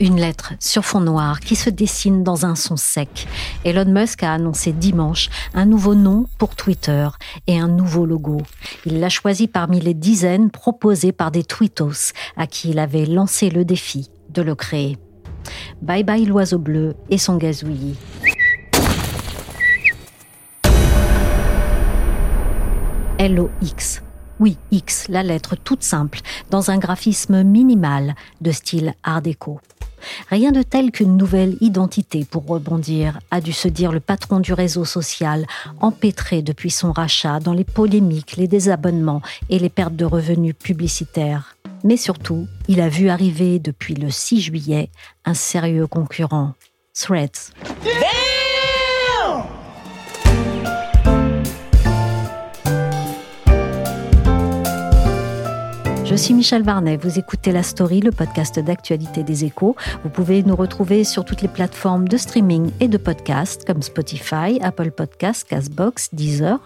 Une lettre sur fond noir qui se dessine dans un son sec. Elon Musk a annoncé dimanche un nouveau nom pour Twitter et un nouveau logo. Il l'a choisi parmi les dizaines proposées par des tweetos à qui il avait lancé le défi de le créer. Bye bye l'oiseau bleu et son gazouillis. LOX. Oui, X, la lettre toute simple, dans un graphisme minimal de style art déco. Rien de tel qu'une nouvelle identité pour rebondir, a dû se dire le patron du réseau social, empêtré depuis son rachat dans les polémiques, les désabonnements et les pertes de revenus publicitaires. Mais surtout, il a vu arriver depuis le 6 juillet un sérieux concurrent, Threads. Je suis Michel Varnet, vous écoutez La Story, le podcast d'actualité des échos. Vous pouvez nous retrouver sur toutes les plateformes de streaming et de podcast comme Spotify, Apple Podcasts, Castbox, Deezer.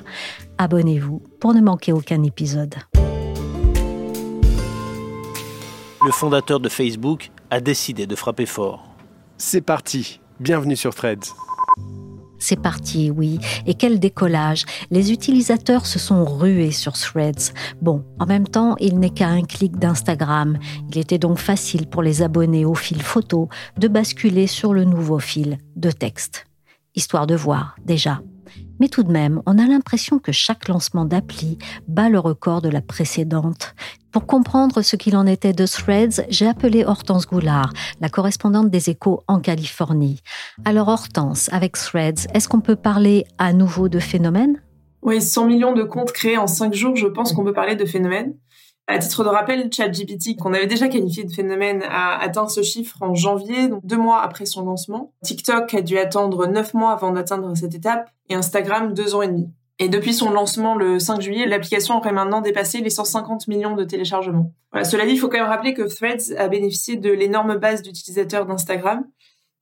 Abonnez-vous pour ne manquer aucun épisode. Le fondateur de Facebook a décidé de frapper fort. C'est parti, bienvenue sur Threads. C'est parti, oui. Et quel décollage. Les utilisateurs se sont rués sur Threads. Bon, en même temps, il n'est qu'à un clic d'Instagram. Il était donc facile pour les abonnés au fil photo de basculer sur le nouveau fil de texte. Histoire de voir, déjà. Mais tout de même, on a l'impression que chaque lancement d'appli bat le record de la précédente. Pour comprendre ce qu'il en était de Threads, j'ai appelé Hortense Goulard, la correspondante des échos en Californie. Alors Hortense, avec Threads, est-ce qu'on peut parler à nouveau de phénomène Oui, 100 millions de comptes créés en 5 jours, je pense qu'on peut parler de phénomène. À titre de rappel, ChatGPT, qu'on avait déjà qualifié de phénomène, a atteint ce chiffre en janvier, donc deux mois après son lancement. TikTok a dû attendre neuf mois avant d'atteindre cette étape, et Instagram deux ans et demi. Et depuis son lancement le 5 juillet, l'application aurait maintenant dépassé les 150 millions de téléchargements. Voilà, cela dit, il faut quand même rappeler que Threads a bénéficié de l'énorme base d'utilisateurs d'Instagram.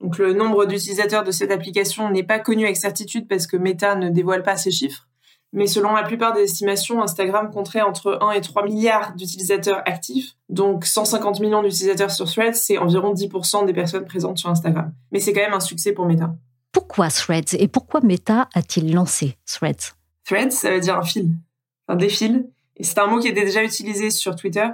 Donc le nombre d'utilisateurs de cette application n'est pas connu avec certitude parce que Meta ne dévoile pas ces chiffres. Mais selon la plupart des estimations, Instagram compterait entre 1 et 3 milliards d'utilisateurs actifs. Donc 150 millions d'utilisateurs sur Threads, c'est environ 10% des personnes présentes sur Instagram. Mais c'est quand même un succès pour Meta. Pourquoi Threads et pourquoi Meta a-t-il lancé Threads? Threads, ça veut dire un fil, un défil. Et c'est un mot qui était déjà utilisé sur Twitter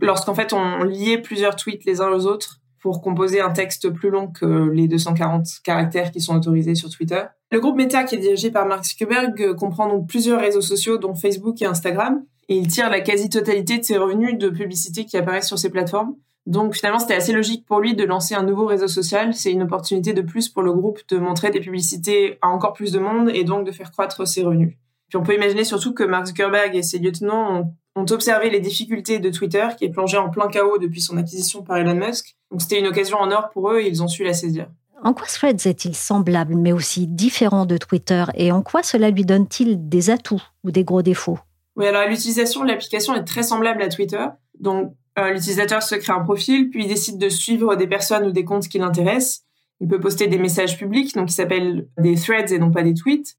lorsqu'en fait on liait plusieurs tweets les uns aux autres pour composer un texte plus long que les 240 caractères qui sont autorisés sur Twitter. Le groupe Meta, qui est dirigé par Mark Zuckerberg, comprend donc plusieurs réseaux sociaux, dont Facebook et Instagram, et il tire la quasi-totalité de ses revenus de publicité qui apparaissent sur ces plateformes. Donc finalement, c'était assez logique pour lui de lancer un nouveau réseau social. C'est une opportunité de plus pour le groupe de montrer des publicités à encore plus de monde et donc de faire croître ses revenus. Puis on peut imaginer surtout que Mark Zuckerberg et ses lieutenants ont, observé les difficultés de Twitter, qui est plongé en plein chaos depuis son acquisition par Elon Musk. Donc c'était une occasion en or pour eux et ils ont su la saisir. En quoi Threads est-il semblable mais aussi différent de Twitter? Et en quoi cela lui donne-t-il des atouts ou des gros défauts? Oui, alors l'utilisation de l'application est très semblable à Twitter. Donc euh, l'utilisateur se crée un profil, puis il décide de suivre des personnes ou des comptes qui l'intéressent. Il peut poster des messages publics, donc qui s'appellent des threads et non pas des tweets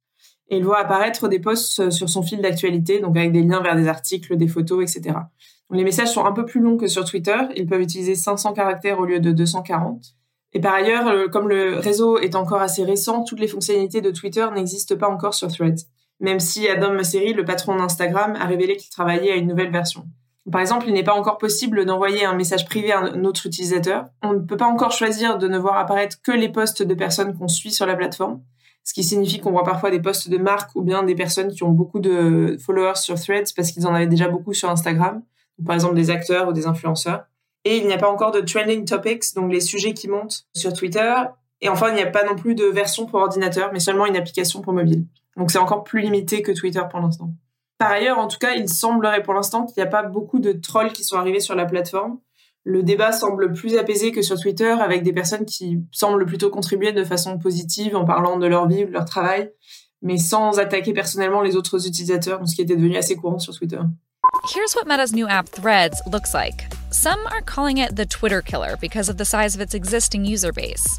et il voit apparaître des posts euh, sur son fil d'actualité, donc avec des liens vers des articles, des photos, etc. les messages sont un peu plus longs que sur Twitter. Ils peuvent utiliser 500 caractères au lieu de 240. Et par ailleurs, euh, comme le réseau est encore assez récent, toutes les fonctionnalités de Twitter n'existent pas encore sur Threads. Même si Adam Mosseri, le patron d'Instagram, a révélé qu'il travaillait à une nouvelle version. Par exemple, il n'est pas encore possible d'envoyer un message privé à un autre utilisateur. On ne peut pas encore choisir de ne voir apparaître que les posts de personnes qu'on suit sur la plateforme ce qui signifie qu'on voit parfois des posts de marques ou bien des personnes qui ont beaucoup de followers sur Threads parce qu'ils en avaient déjà beaucoup sur Instagram, par exemple des acteurs ou des influenceurs. Et il n'y a pas encore de trending topics, donc les sujets qui montent sur Twitter. Et enfin, il n'y a pas non plus de version pour ordinateur, mais seulement une application pour mobile. Donc c'est encore plus limité que Twitter pour l'instant. Par ailleurs, en tout cas, il semblerait pour l'instant qu'il n'y a pas beaucoup de trolls qui sont arrivés sur la plateforme. Le débat semble plus apaisé que sur Twitter, avec des personnes qui semblent plutôt contribuer de façon positive en parlant de leur vie, de leur travail, mais sans attaquer personnellement les autres utilisateurs, ce qui était devenu assez courant sur Twitter. Here's what Meta's new app Threads looks like. Some are calling it the Twitter killer because of the size of its existing user base.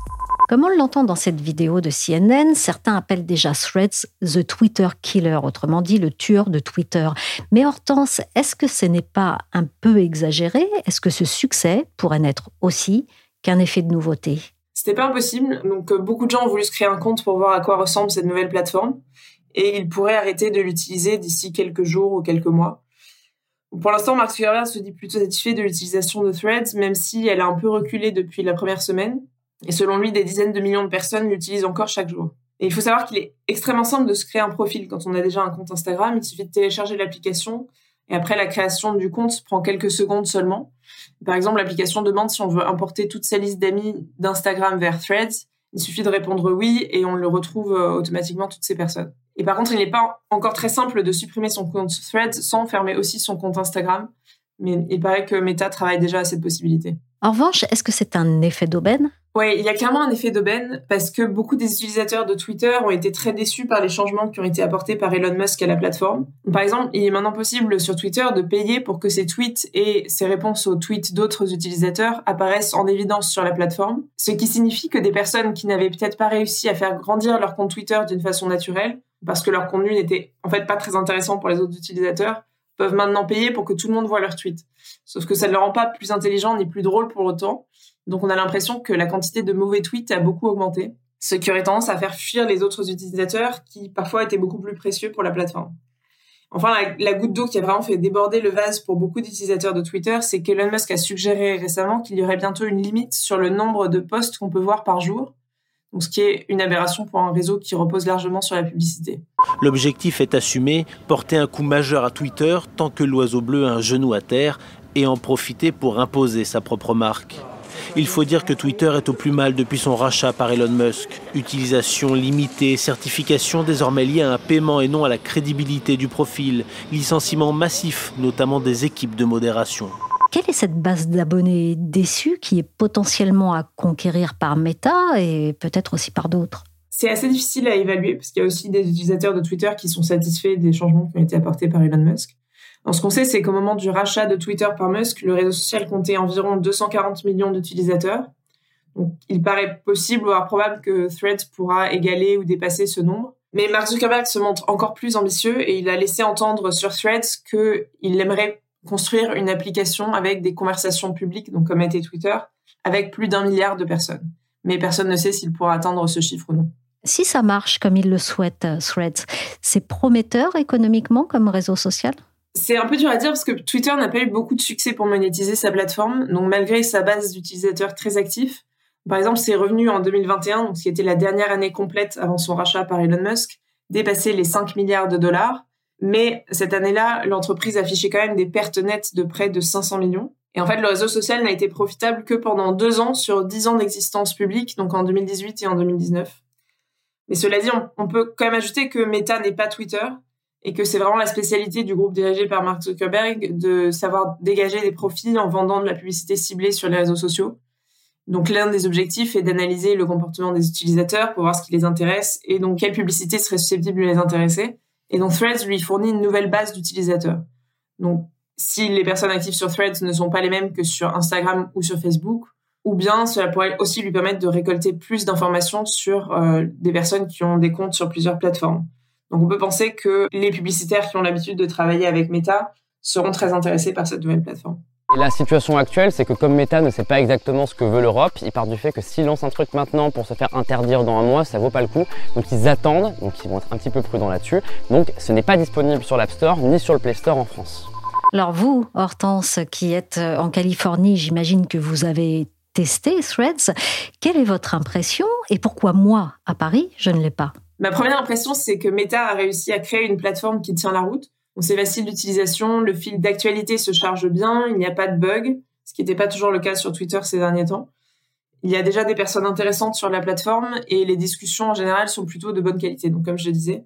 Comme on l'entend dans cette vidéo de CNN, certains appellent déjà Threads The Twitter Killer, autrement dit le tueur de Twitter. Mais Hortense, est-ce que ce n'est pas un peu exagéré? Est-ce que ce succès pourrait n'être aussi qu'un effet de nouveauté? C'était pas impossible. Donc euh, beaucoup de gens ont voulu se créer un compte pour voir à quoi ressemble cette nouvelle plateforme et ils pourraient arrêter de l'utiliser d'ici quelques jours ou quelques mois. Pour l'instant, Mark Zuckerberg se dit plutôt satisfait de l'utilisation de Threads, même si elle a un peu reculé depuis la première semaine. Et selon lui, des dizaines de millions de personnes l'utilisent encore chaque jour. Et il faut savoir qu'il est extrêmement simple de se créer un profil quand on a déjà un compte Instagram. Il suffit de télécharger l'application et après la création du compte prend quelques secondes seulement. Par exemple, l'application demande si on veut importer toute sa liste d'amis d'Instagram vers Threads. Il suffit de répondre oui et on le retrouve euh, automatiquement toutes ces personnes. Et par contre, il n'est pas encore très simple de supprimer son compte Threads sans fermer aussi son compte Instagram. Mais il paraît que Meta travaille déjà à cette possibilité. En revanche, est-ce que c'est un effet d'aubaine? Oui, il y a clairement un effet d'aubaine parce que beaucoup des utilisateurs de Twitter ont été très déçus par les changements qui ont été apportés par Elon Musk à la plateforme. Par exemple, il est maintenant possible sur Twitter de payer pour que ses tweets et ses réponses aux tweets d'autres utilisateurs apparaissent en évidence sur la plateforme, ce qui signifie que des personnes qui n'avaient peut-être pas réussi à faire grandir leur compte Twitter d'une façon naturelle, parce que leur contenu n'était en fait pas très intéressant pour les autres utilisateurs, peuvent maintenant payer pour que tout le monde voit leurs tweets. Sauf que ça ne le rend pas plus intelligent ni plus drôle pour autant. Donc on a l'impression que la quantité de mauvais tweets a beaucoup augmenté, ce qui aurait tendance à faire fuir les autres utilisateurs qui parfois étaient beaucoup plus précieux pour la plateforme. Enfin, la, goutte d'eau qui a vraiment fait déborder le vase pour beaucoup d'utilisateurs de Twitter, c'est qu'Elon Musk a suggéré récemment qu'il y aurait bientôt une limite sur le nombre de posts qu'on peut voir par jour, donc ce qui est une aberration pour un réseau qui repose largement sur la publicité. L'objectif est assumé, porter un coup majeur à Twitter tant que l'oiseau bleu a un genou à terre et en profiter pour imposer sa propre marque. Il faut dire que Twitter est au plus mal depuis son rachat par Elon Musk. Utilisation limitée, certification désormais liée à un paiement et non à la crédibilité du profil, licenciement massif, notamment des équipes de modération. Quelle est cette base d'abonnés déçus qui est potentiellement à conquérir par Meta et peut-être aussi par d'autres? C'est assez difficile à évaluer parce qu'il y a aussi des utilisateurs de Twitter qui sont satisfaits des changements qui ont été apportés par Elon Musk ce qu'on sait, c'est qu'au moment du rachat de Twitter par Musk, le réseau social comptait environ 240 millions d'utilisateurs. Il paraît possible, voire probable que Threads pourra égaler ou dépasser ce nombre. Mais Mark Zuckerberg se montre encore plus ambitieux et il a laissé entendre sur Threads qu'il aimerait construire une application avec des conversations publiques, donc comme était Twitter, avec plus d'un milliard de personnes. Mais personne ne sait s'il pourra atteindre ce chiffre ou non. Si ça marche comme il le souhaite, euh, Threads, c'est prometteur économiquement comme réseau social? C'est un peu dur à dire parce que Twitter n'a pas eu beaucoup de succès pour monétiser sa plateforme. Donc, malgré sa base d'utilisateurs très actifs, par exemple, ses revenus en 2021, donc ce qui était la dernière année complète avant son rachat par Elon Musk, dépassaient les 5 milliards de dollars. Mais cette année-là, l'entreprise affichait quand même des pertes nettes de près de 500 millions. Et en fait, le réseau social n'a été profitable que pendant deux ans sur dix ans d'existence publique, donc en 2018 et en 2019. Mais cela dit, on peut quand même ajouter que Meta n'est pas Twitter et que c'est vraiment la spécialité du groupe dirigé par Mark Zuckerberg de savoir dégager des profits en vendant de la publicité ciblée sur les réseaux sociaux. Donc l'un des objectifs est d'analyser le comportement des utilisateurs pour voir ce qui les intéresse et donc quelle publicité serait susceptible de les intéresser. Et donc Threads lui fournit une nouvelle base d'utilisateurs. Donc si les personnes actives sur Threads ne sont pas les mêmes que sur Instagram ou sur Facebook, ou bien cela pourrait aussi lui permettre de récolter plus d'informations sur euh, des personnes qui ont des comptes sur plusieurs plateformes. Donc on peut penser que les publicitaires qui ont l'habitude de travailler avec Meta seront très intéressés par cette nouvelle plateforme. Et la situation actuelle, c'est que comme Meta ne sait pas exactement ce que veut l'Europe, ils partent du fait que s'ils lancent un truc maintenant pour se faire interdire dans un mois, ça vaut pas le coup. Donc ils attendent, donc ils vont être un petit peu prudents là-dessus. Donc ce n'est pas disponible sur l'App Store ni sur le Play Store en France. Alors vous, Hortense, qui êtes en Californie, j'imagine que vous avez testé Threads. Quelle est votre impression? Et pourquoi moi, à Paris, je ne l'ai pas? Ma première impression, c'est que Meta a réussi à créer une plateforme qui tient la route. c'est facile d'utilisation, le fil d'actualité se charge bien, il n'y a pas de bug, ce qui n'était pas toujours le cas sur Twitter ces derniers temps. Il y a déjà des personnes intéressantes sur la plateforme et les discussions en général sont plutôt de bonne qualité. Donc, comme je le disais,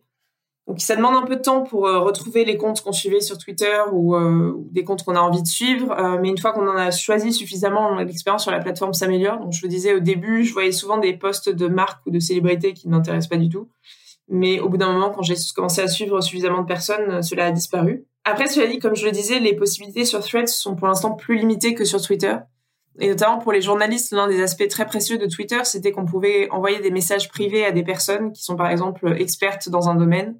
Donc ça demande un peu de temps pour euh, retrouver les comptes qu'on suivait sur Twitter ou, euh, des comptes qu'on a envie de suivre. Euh, mais une fois qu'on en a choisi suffisamment, l'expérience sur la plateforme s'améliore. Donc je vous disais au début, je voyais souvent des posts de marques ou de célébrités qui ne m'intéressent pas du tout. Mais au bout d'un moment, quand j'ai commencé à suivre suffisamment de personnes, cela a disparu. Après, cela dit, comme je le disais, les possibilités sur Threads sont pour l'instant plus limitées que sur Twitter. Et notamment pour les journalistes, l'un des aspects très précieux de Twitter, c'était qu'on pouvait envoyer des messages privés à des personnes qui sont par exemple expertes dans un domaine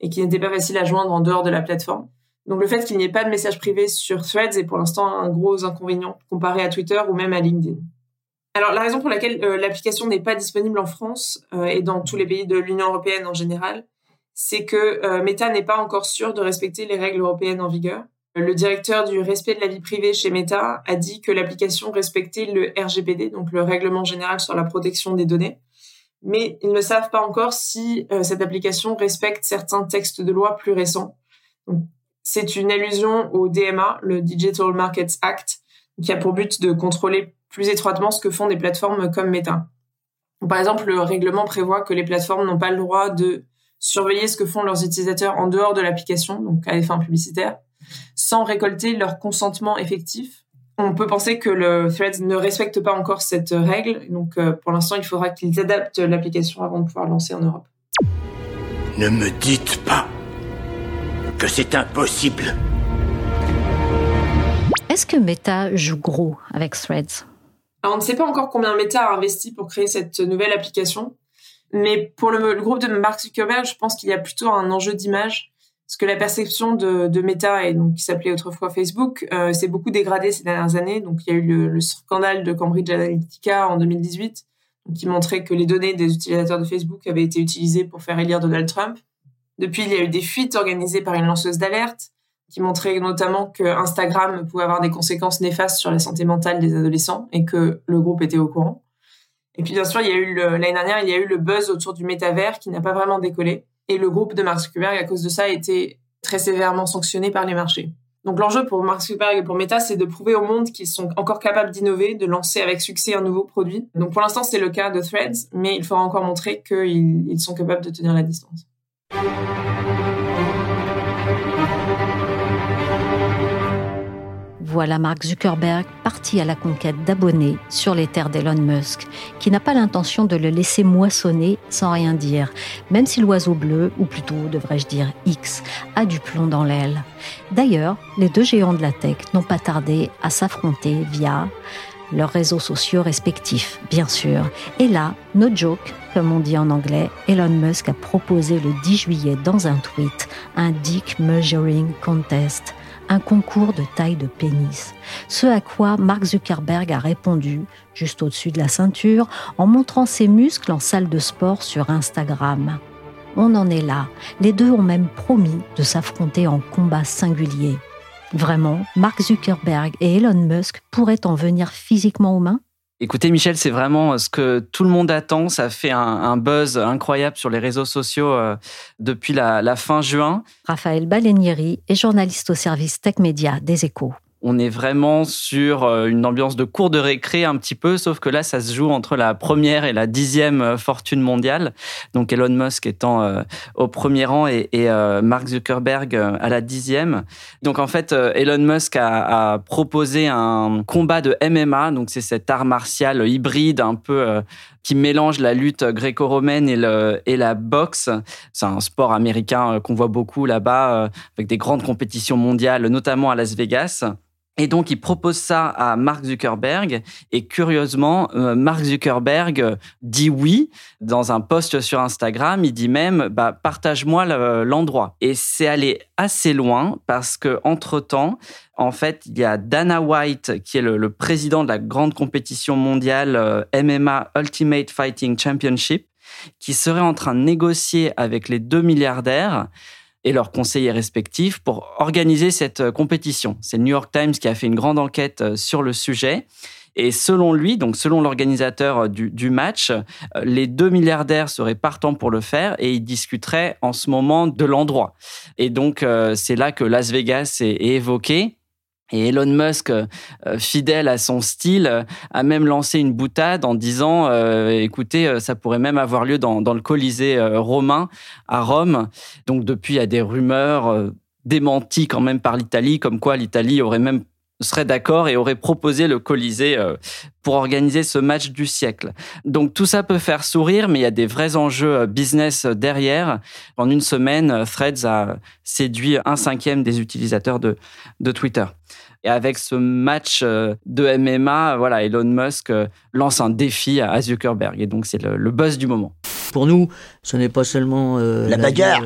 et qui n'était pas facile à joindre en dehors de la plateforme. Donc le fait qu'il n'y ait pas de message privé sur Threads est pour l'instant un gros inconvénient comparé à Twitter ou même à LinkedIn. Alors la raison pour laquelle euh, l'application n'est pas disponible en France euh, et dans tous les pays de l'Union européenne en général, c'est que euh, Meta n'est pas encore sûr de respecter les règles européennes en vigueur. Le directeur du respect de la vie privée chez Meta a dit que l'application respectait le RGPD, donc le règlement général sur la protection des données, mais ils ne savent pas encore si euh, cette application respecte certains textes de loi plus récents. C'est une allusion au DMA, le Digital Markets Act, qui a pour but de contrôler plus étroitement ce que font des plateformes comme Meta. Par exemple, le règlement prévoit que les plateformes n'ont pas le droit de surveiller ce que font leurs utilisateurs en dehors de l'application, donc à des fins publicitaires, sans récolter leur consentement effectif on peut penser que le Threads ne respecte pas encore cette règle. Donc, euh, pour l'instant, il faudra qu'ils adaptent l'application avant de pouvoir lancer en Europe. Ne me dites pas que c'est impossible. Est-ce que Meta joue gros avec Threads? On ne sait pas encore combien Meta a investi pour créer cette nouvelle application. Mais pour le groupe de Mark Zuckerberg, je pense qu'il y a plutôt un enjeu d'image parce que la perception de, de Meta, et donc qui s'appelait autrefois Facebook, euh, s'est beaucoup dégradée ces dernières années. Donc il y a eu le, scandale de Cambridge Analytica en 2018, qui montrait que les données des utilisateurs de Facebook avaient été utilisées pour faire élire Donald Trump. Depuis, il y a eu des fuites organisées par une lanceuse d'alerte, qui montraient notamment que Instagram pouvait avoir des conséquences néfastes sur la santé mentale des adolescents et que le groupe était au courant. Et puis bien sûr, il y a eu l'année dernière, il y a eu le buzz autour du métavers qui n'a pas vraiment décollé. Et le groupe de Mark Zuckerberg, à cause de ça, a été très sévèrement sanctionné par les marchés. Donc l'enjeu pour Mark Zuckerberg et pour Meta, c'est de prouver au monde qu'ils sont encore capables d'innover, de lancer avec succès un nouveau produit. Donc pour l'instant, c'est le cas de Threads, mais il faudra encore montrer qu'ils sont capables de tenir la distance. Voilà Mark Zuckerberg parti à la conquête d'abonnés sur les terres d'Elon Musk, qui n'a pas l'intention de le laisser moissonner sans rien dire, même si l'oiseau bleu, ou plutôt devrais-je dire X, a du plomb dans l'aile. D'ailleurs, les deux géants de la tech n'ont pas tardé à s'affronter via leurs réseaux sociaux respectifs, bien sûr. Et là, no joke, comme on dit en anglais, Elon Musk a proposé le 10 juillet dans un tweet un Dick Measuring Contest un concours de taille de pénis. Ce à quoi Mark Zuckerberg a répondu, juste au-dessus de la ceinture, en montrant ses muscles en salle de sport sur Instagram. On en est là. Les deux ont même promis de s'affronter en combat singulier. Vraiment, Mark Zuckerberg et Elon Musk pourraient en venir physiquement aux mains? Écoutez, Michel, c'est vraiment euh, ce que tout le monde attend. Ça fait un, buzz incroyable sur les réseaux sociaux euh, depuis la, fin juin. Raphaël Balenieri est journaliste au service Tech Média des Échos on est vraiment sur euh, une ambiance de cours de récré un petit peu, sauf que là, ça se joue entre la première et la dixième euh, fortune mondiale. Donc Elon Musk étant euh, au premier rang et, Mark Zuckerberg à la dixième. Donc en fait, Elon Musk a, proposé un combat de MMA. Donc c'est cet art martial hybride un peu qui mélange la lutte gréco-romaine et, et la boxe. C'est un sport américain qu'on voit beaucoup là-bas, avec des grandes compétitions mondiales, notamment à Las Vegas. Et donc, il propose ça à Mark Zuckerberg. Et curieusement, euh, Mark Zuckerberg dit oui dans un post sur Instagram. Il dit même, bah, partage-moi l'endroit. Et c'est allé assez loin parce que entre temps, en fait, il y a Dana White qui est le, président de la grande compétition mondiale euh, MMA Ultimate Fighting Championship qui serait en train de négocier avec les deux milliardaires et leurs conseillers respectifs pour organiser cette euh, compétition. C'est le New York Times qui a fait une grande enquête euh, sur le sujet. Et selon lui, donc selon l'organisateur euh, du, match, les deux milliardaires seraient partants pour le faire et ils discuteraient en ce moment de l'endroit. Et donc c'est là que Las Vegas est, évoqué. Et Elon Musk, fidèle à son style, a même lancé une boutade en disant écoutez, ça pourrait même avoir lieu dans, dans le Colisée romain à Rome. Donc depuis, il y a des rumeurs démenties quand même par l'Italie, comme quoi l'Italie aurait même serait d'accord et aurait proposé le Colisée euh, pour organiser ce match du siècle. Donc tout ça peut faire sourire, mais il y a des vrais enjeux euh, business derrière. En une semaine, euh, Threads a séduit un cinquième des utilisateurs de, de Twitter. Et avec ce match de MMA, voilà, Elon Musk lance un défi à Zuckerberg. Et donc c'est le, buzz du moment. Pour nous, ce n'est pas seulement la, bagarre.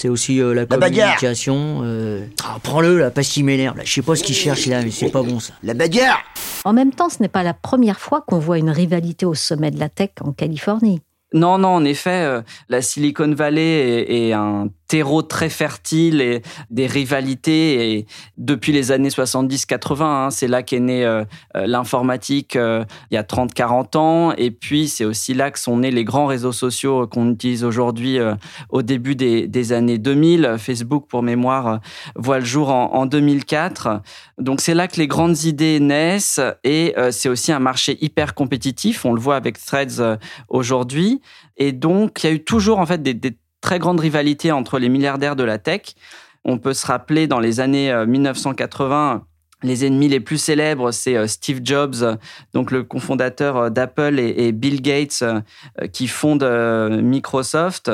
C'est aussi euh, la, communication. Euh, ah, Prends-le, là, pas si m'énerve. Je sais pas ce qu'il cherche là, mais c'est pas bon ça. La bagarre En même temps, ce n'est pas la première fois qu'on voit une rivalité au sommet de la tech en Californie. Non, non, en effet, euh, la Silicon Valley est, un terreau très fertile et des rivalités. Et depuis les années 70-80, hein, c'est là qu'est née euh, euh, l'informatique il y a 30-40 ans. Et puis, c'est aussi là que sont nés les grands réseaux sociaux qu'on utilise aujourd'hui au début des, années 2000. Facebook, pour mémoire, voit le jour en, en 2004. Donc, c'est là que les grandes idées naissent. Et c'est aussi un marché hyper compétitif. On le voit avec Threads aujourd'hui. Et donc, il y a eu toujours en fait des, très grandes rivalités entre les milliardaires de la tech. On peut se rappeler dans les années 1980 euh, les ennemis les plus célèbres, c'est euh, Steve Jobs, donc le cofondateur euh, d'Apple, et Bill Gates, qui fonde Microsoft.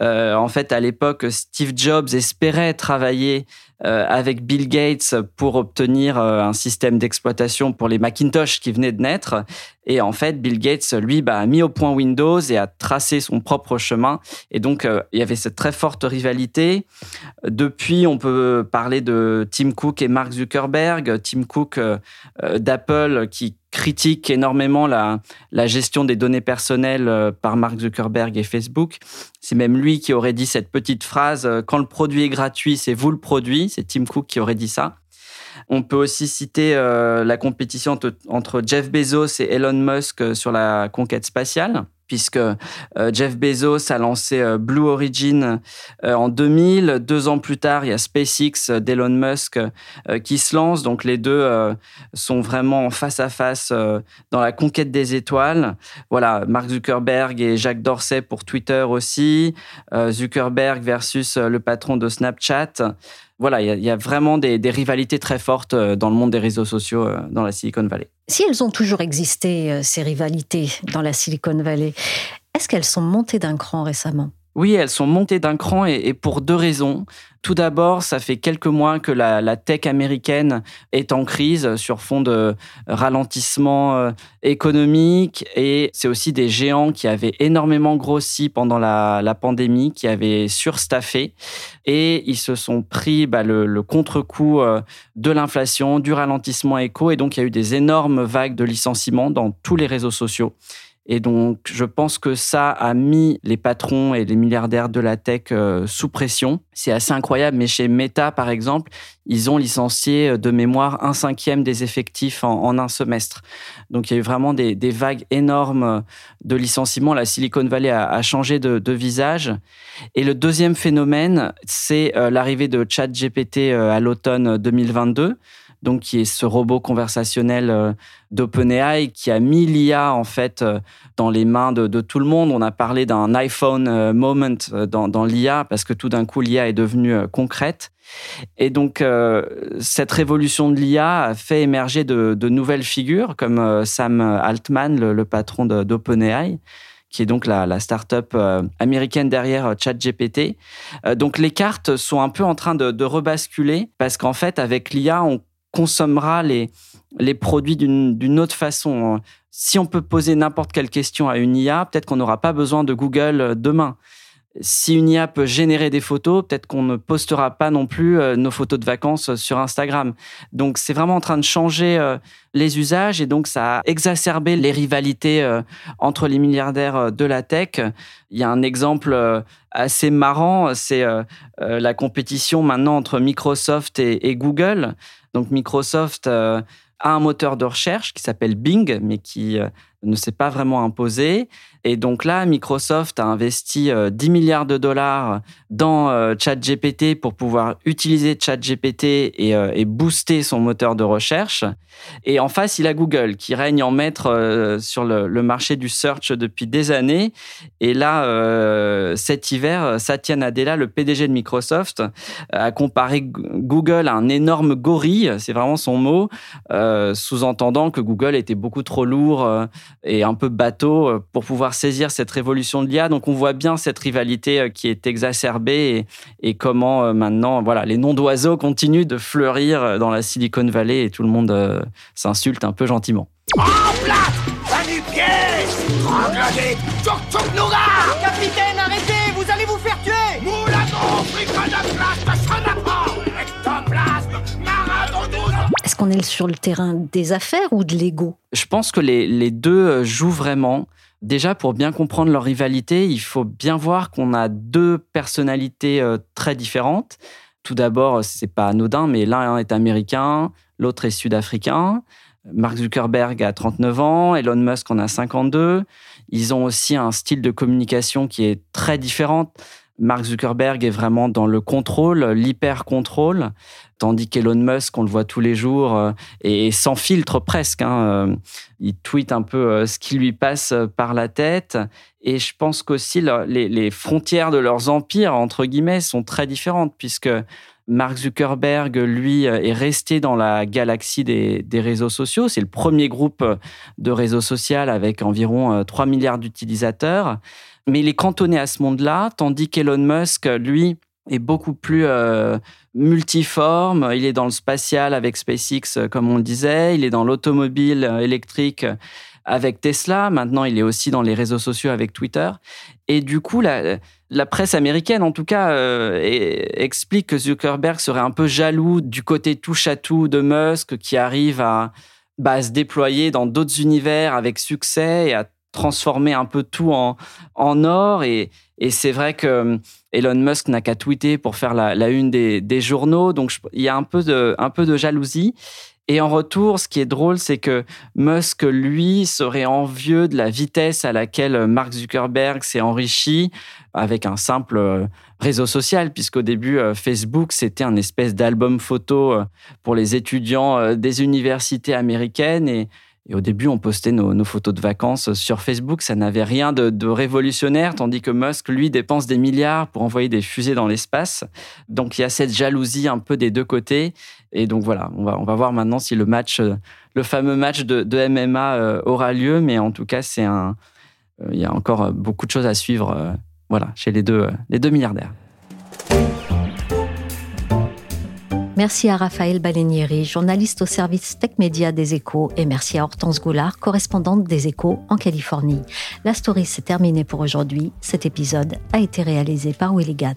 En fait, à l'époque, Steve Jobs espérait travailler avec Bill Gates pour obtenir un système d'exploitation pour les Macintosh qui venaient de naître. Et en fait, Bill Gates, lui, bah, a mis au point Windows et a tracé son propre chemin. Et donc, euh, il y avait cette très forte rivalité. Depuis, on peut parler de Tim Cook et Mark Zuckerberg. Tim Cook euh, euh, d'Apple qui critique énormément la, gestion des données personnelles par Mark Zuckerberg et Facebook. C'est même lui qui aurait dit cette petite phrase Quand le produit est gratuit, c'est vous le produit. C'est Tim Cook qui aurait dit ça. On peut aussi citer euh, la compétition entre, Jeff Bezos et Elon Musk euh, sur la conquête spatiale puisque euh, Jeff Bezos a lancé Blue Origin en 2000. Deux ans plus tard, il y a SpaceX d'Elon Musk qui se lance. Donc les deux sont vraiment face à face dans la conquête des étoiles. Voilà, Mark Zuckerberg et Jacques Dorsey pour Twitter aussi. Zuckerberg versus le patron de Snapchat voilà, il y, a vraiment des, rivalités très fortes euh, dans le monde des réseaux sociaux euh, dans la Silicon Valley. Si elles ont toujours existé, euh, ces rivalités dans la Silicon Valley, est-ce qu'elles sont montées d'un cran récemment? Oui, elles sont montées d'un cran et, pour deux raisons. Tout d'abord, ça fait quelques mois que la, tech américaine est en crise sur fond de ralentissement euh, économique et c'est aussi des géants qui avaient énormément grossi pendant la, pandémie, qui avaient surstaffé et ils se sont pris bah, le, contre-coup euh, de l'inflation, du ralentissement éco et donc il y a eu des énormes vagues de licenciements dans tous les réseaux sociaux. Et donc, je pense que ça a mis les patrons et les milliardaires de la tech euh, sous pression. C'est assez incroyable, mais chez Meta, par exemple, ils ont licencié euh, de mémoire un cinquième des effectifs en, un semestre. Donc, il y a eu vraiment des, vagues énormes euh, de licenciements. La Silicon Valley a, changé de, visage. Et le deuxième phénomène, c'est l'arrivée de ChatGPT à l'automne 2022 donc qui est ce robot conversationnel euh, d'OpenAI qui a mis l'IA en fait euh, dans les mains de, tout le monde. On a parlé d'un iPhone euh, moment dans, l'IA parce que tout d'un coup l'IA est devenue concrète. Et donc cette révolution de l'IA a fait émerger de, nouvelles figures comme Sam Altman, le, patron d'OpenAI qui est donc la, la start-up américaine derrière ChatGPT. donc les cartes sont un peu en train de, de rebasculer parce qu'en fait, avec l'IA, on consommera les, les produits d'une autre façon. Si on peut poser n'importe quelle question à une IA, peut-être qu'on n'aura pas besoin de Google euh, demain. Si une IA peut générer des photos, peut-être qu'on ne postera pas non plus euh, nos photos de vacances sur Instagram. Donc c'est vraiment en train de changer euh, les usages et donc ça a exacerbé les rivalités entre les milliardaires de la tech. Il y a un exemple assez marrant, c'est la compétition maintenant entre Microsoft et Google. Donc Microsoft euh, a un moteur de recherche qui s'appelle Bing, mais qui euh, ne s'est pas vraiment imposé. Et donc là, Microsoft a investi 10 euh, milliards de dollars dans euh, ChatGPT pour pouvoir utiliser ChatGPT et, euh, et booster son moteur de recherche. Et en face, il a Google qui règne en maître sur le, marché du search depuis des années. Et là, cet hiver, Satya Nadella, le PDG de Microsoft, a comparé Google à un énorme gorille, c'est vraiment son mot, sous-entendant que Google était beaucoup trop lourd et un peu bateau pour pouvoir saisir cette révolution de l'IA. Donc on voit bien cette rivalité euh, qui est exacerbée et, comment euh, maintenant voilà les noms d'oiseaux continuent de fleurir euh, dans la Silicon Valley et tout le monde s'insulte un peu gentiment. En place qu'on est sur le terrain des affaires ou de l'ego? Je pense que les, les deux jouent vraiment. Déjà, pour bien comprendre leur rivalité, il faut bien voir qu'on a deux personnalités euh, très différentes. Tout d'abord, c'est pas anodin, mais l'un est américain, l'autre est sud-africain. Mark Zuckerberg a 39 ans, Elon Musk en a 52. Ils ont aussi un style de communication qui est très différent. Mark Zuckerberg est vraiment dans le contrôle, l'hyper-contrôle, tandis qu'Elon Musk, on le voit tous les jours, euh, et sans filtre presque. Hein, euh, il tweet un peu euh, ce qui lui passe par la tête. Et je pense qu'aussi les, frontières de leurs empires, entre guillemets, sont très différentes, puisque Mark Zuckerberg, lui, est resté dans la galaxie des, des réseaux sociaux. C'est le premier groupe de réseaux sociaux avec environ 3 milliards d'utilisateurs mais il est cantonné à ce monde-là, tandis qu'Elon Musk, lui, est beaucoup plus euh, multiforme. Il est dans le spatial avec SpaceX, euh, comme on le disait. Il est dans l'automobile euh, électrique avec Tesla. Maintenant, il est aussi dans les réseaux sociaux avec Twitter. Et du coup, la, presse américaine, en tout cas, explique que Zuckerberg serait un peu jaloux du côté touche-à-tout de Musk, qui arrive à, bah, à se déployer dans d'autres univers avec succès et à transformer un peu tout en, en or. Et, et c'est vrai que euh, Elon Musk n'a qu'à tweeter pour faire la, une des, journaux. Donc, il y a un peu de, jalousie. Et en retour, ce qui est drôle, c'est que Musk, lui, serait envieux de la vitesse à laquelle Mark Zuckerberg s'est enrichi avec un simple euh, réseau social, puisqu'au début, euh, Facebook, c'était un espèce d'album photo pour les étudiants des universités américaines. Et au début, on postait nos, photos de vacances sur Facebook. Ça n'avait rien de, révolutionnaire, tandis que Musk, lui, dépense des milliards pour envoyer des fusées dans l'espace. Donc, il y a cette jalousie un peu des deux côtés. Et donc, voilà, on va, on va voir maintenant si le match, le fameux match de, MMA euh, aura lieu. Mais en tout cas, c'est un, euh, il y a encore beaucoup de choses à suivre, euh, voilà, chez les deux, les deux milliardaires. Merci à Raphaël Balenieri, journaliste au service Tech Média des Échos, et merci à Hortense Goulard, correspondante des Échos en Californie. La story s'est terminée pour aujourd'hui. Cet épisode a été réalisé par Willy Gann.